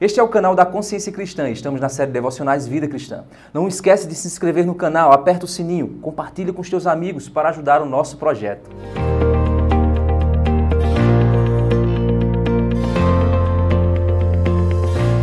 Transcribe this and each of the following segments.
Este é o canal da Consciência Cristã estamos na série Devocionais Vida Cristã. Não esquece de se inscrever no canal, aperta o sininho, compartilhe com os teus amigos para ajudar o nosso projeto.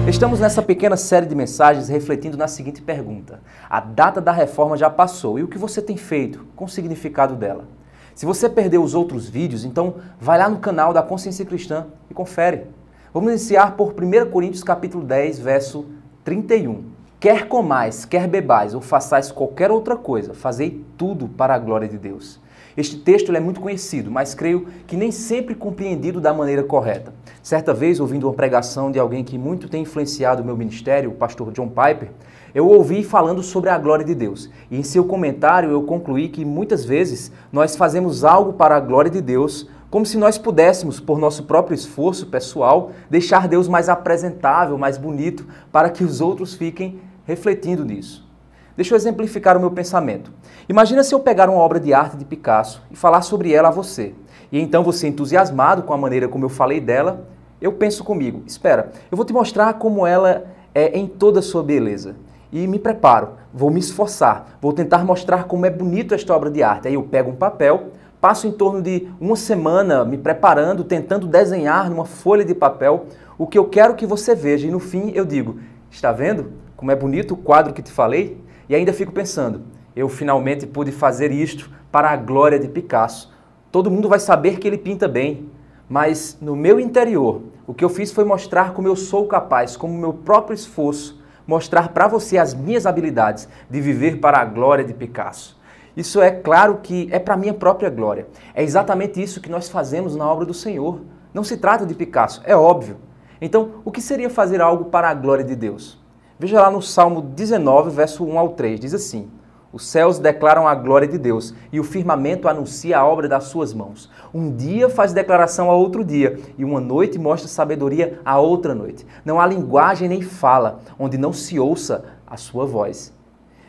Estamos nessa pequena série de mensagens refletindo na seguinte pergunta: A data da reforma já passou e o que você tem feito com o significado dela? Se você perdeu os outros vídeos, então vai lá no canal da Consciência Cristã e confere. Vamos iniciar por 1 Coríntios capítulo 10, verso 31. Quer comais, quer bebais ou façais qualquer outra coisa, fazei tudo para a glória de Deus. Este texto é muito conhecido, mas creio que nem sempre compreendido da maneira correta. Certa vez, ouvindo uma pregação de alguém que muito tem influenciado o meu ministério, o pastor John Piper, eu ouvi falando sobre a glória de Deus. E em seu comentário eu concluí que muitas vezes nós fazemos algo para a glória de Deus, como se nós pudéssemos, por nosso próprio esforço pessoal, deixar Deus mais apresentável, mais bonito, para que os outros fiquem refletindo nisso. Deixa eu exemplificar o meu pensamento. Imagina se eu pegar uma obra de arte de Picasso e falar sobre ela a você. E então você, entusiasmado com a maneira como eu falei dela, eu penso comigo: espera, eu vou te mostrar como ela é em toda a sua beleza. E me preparo, vou me esforçar, vou tentar mostrar como é bonito esta obra de arte. Aí eu pego um papel, Passo em torno de uma semana me preparando, tentando desenhar numa folha de papel o que eu quero que você veja. E no fim eu digo: Está vendo como é bonito o quadro que te falei? E ainda fico pensando: eu finalmente pude fazer isto para a glória de Picasso. Todo mundo vai saber que ele pinta bem, mas no meu interior, o que eu fiz foi mostrar como eu sou capaz, como meu próprio esforço, mostrar para você as minhas habilidades de viver para a glória de Picasso. Isso é claro que é para minha própria glória. É exatamente isso que nós fazemos na obra do Senhor. Não se trata de Picasso, é óbvio. Então, o que seria fazer algo para a glória de Deus? Veja lá no Salmo 19, verso 1 ao 3, diz assim: Os céus declaram a glória de Deus e o firmamento anuncia a obra das suas mãos. Um dia faz declaração a outro dia e uma noite mostra sabedoria a outra noite. Não há linguagem nem fala onde não se ouça a sua voz.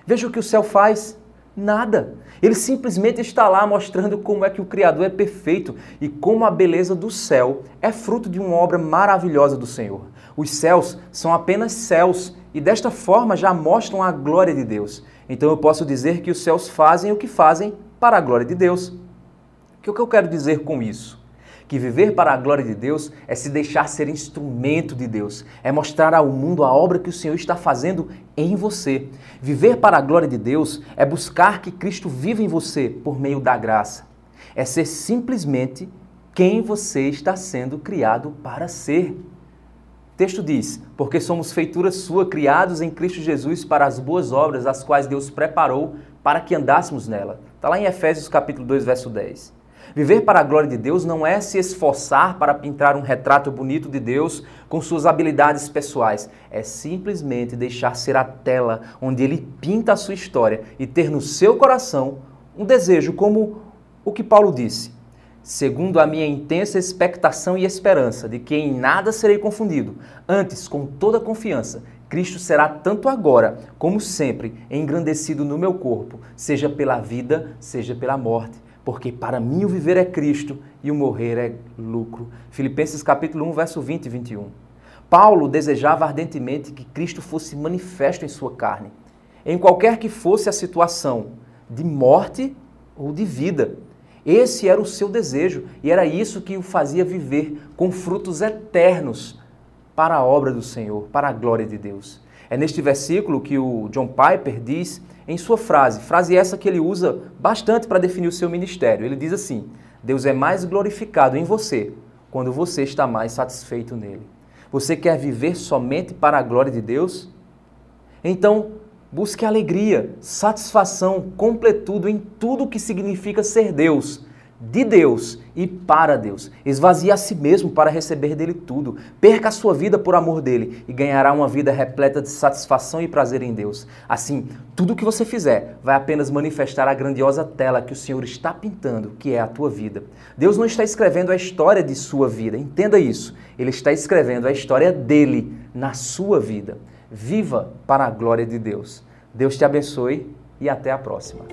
Veja o que o céu faz Nada. Ele simplesmente está lá mostrando como é que o Criador é perfeito e como a beleza do céu é fruto de uma obra maravilhosa do Senhor. Os céus são apenas céus e desta forma já mostram a glória de Deus. Então eu posso dizer que os céus fazem o que fazem para a glória de Deus. O que eu quero dizer com isso? Que viver para a glória de Deus é se deixar ser instrumento de Deus, é mostrar ao mundo a obra que o Senhor está fazendo em você. Viver para a glória de Deus é buscar que Cristo viva em você por meio da graça. É ser simplesmente quem você está sendo criado para ser. O texto diz: Porque somos feitura sua, criados em Cristo Jesus para as boas obras, as quais Deus preparou para que andássemos nela. Está lá em Efésios capítulo 2, verso 10. Viver para a glória de Deus não é se esforçar para pintar um retrato bonito de Deus com suas habilidades pessoais. É simplesmente deixar ser a tela onde ele pinta a sua história e ter no seu coração um desejo como o que Paulo disse. Segundo a minha intensa expectação e esperança de que em nada serei confundido, antes, com toda confiança, Cristo será tanto agora como sempre engrandecido no meu corpo, seja pela vida, seja pela morte porque para mim o viver é Cristo e o morrer é lucro. Filipenses capítulo 1, verso 20 e 21. Paulo desejava ardentemente que Cristo fosse manifesto em sua carne, em qualquer que fosse a situação, de morte ou de vida. Esse era o seu desejo e era isso que o fazia viver com frutos eternos para a obra do Senhor, para a glória de Deus. É neste versículo que o John Piper diz em sua frase, frase essa que ele usa bastante para definir o seu ministério. Ele diz assim: Deus é mais glorificado em você quando você está mais satisfeito nele. Você quer viver somente para a glória de Deus? Então, busque alegria, satisfação, completude em tudo o que significa ser Deus de Deus e para Deus. Esvazie a si mesmo para receber dele tudo. Perca a sua vida por amor dele e ganhará uma vida repleta de satisfação e prazer em Deus. Assim, tudo o que você fizer vai apenas manifestar a grandiosa tela que o Senhor está pintando, que é a tua vida. Deus não está escrevendo a história de sua vida, entenda isso. Ele está escrevendo a história dele na sua vida. Viva para a glória de Deus. Deus te abençoe e até a próxima.